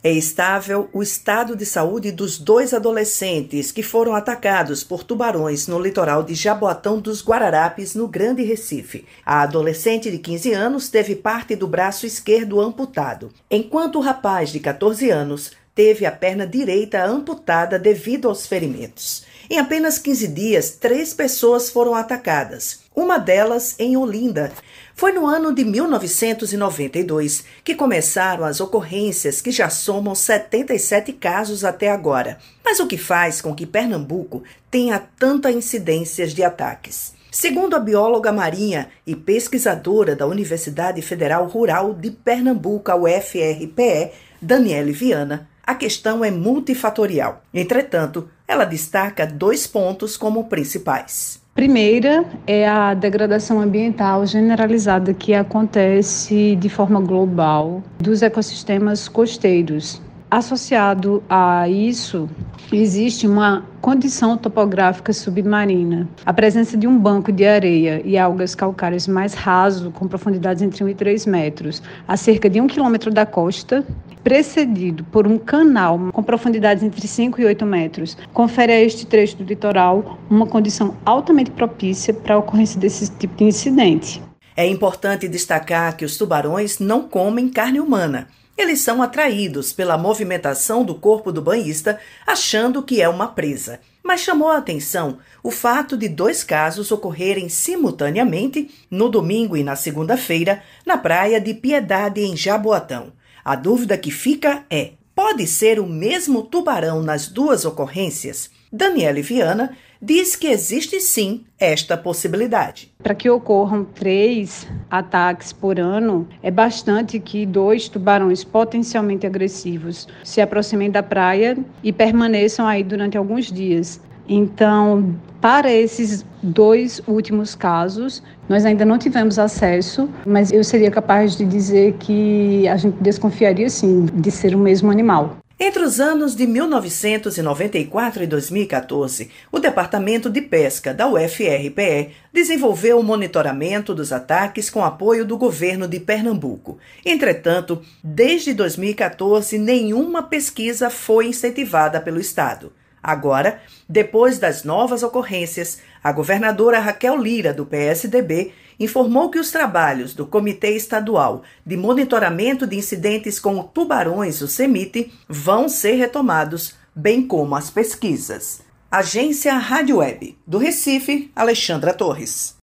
É estável o estado de saúde dos dois adolescentes que foram atacados por tubarões no litoral de Jaboatão dos Guararapes, no Grande Recife. A adolescente de 15 anos teve parte do braço esquerdo amputado, enquanto o rapaz de 14 anos teve a perna direita amputada devido aos ferimentos. Em apenas 15 dias, três pessoas foram atacadas, uma delas em Olinda. Foi no ano de 1992 que começaram as ocorrências que já somam 77 casos até agora. Mas o que faz com que Pernambuco tenha tanta incidências de ataques? Segundo a bióloga marinha e pesquisadora da Universidade Federal Rural de Pernambuco, UFRPE, Daniele Viana, a questão é multifatorial. Entretanto, ela destaca dois pontos como principais. Primeira é a degradação ambiental generalizada que acontece de forma global dos ecossistemas costeiros. Associado a isso, existe uma condição topográfica submarina. A presença de um banco de areia e algas calcárias mais raso, com profundidades entre 1 e 3 metros, a cerca de um quilômetro da costa, precedido por um canal com profundidades entre 5 e 8 metros, confere a este trecho do litoral uma condição altamente propícia para a ocorrência desse tipo de incidente. É importante destacar que os tubarões não comem carne humana eles são atraídos pela movimentação do corpo do banhista, achando que é uma presa. Mas chamou a atenção o fato de dois casos ocorrerem simultaneamente no domingo e na segunda-feira na praia de Piedade, em Jaboatão. A dúvida que fica é: pode ser o mesmo tubarão nas duas ocorrências? Daniele Viana diz que existe sim esta possibilidade. Para que ocorram três ataques por ano, é bastante que dois tubarões potencialmente agressivos se aproximem da praia e permaneçam aí durante alguns dias. Então, para esses dois últimos casos, nós ainda não tivemos acesso, mas eu seria capaz de dizer que a gente desconfiaria sim de ser o mesmo animal. Entre os anos de 1994 e 2014, o Departamento de Pesca da UFRPE desenvolveu o monitoramento dos ataques com apoio do governo de Pernambuco. Entretanto, desde 2014, nenhuma pesquisa foi incentivada pelo Estado. Agora, depois das novas ocorrências, a governadora Raquel Lira, do PSDB, informou que os trabalhos do Comitê Estadual de Monitoramento de Incidentes com Tubarões, o CEMIT, vão ser retomados, bem como as pesquisas. Agência Rádio Web, do Recife, Alexandra Torres.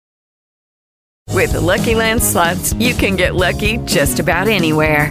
With the Lucky Land slots, you can get lucky just about anywhere.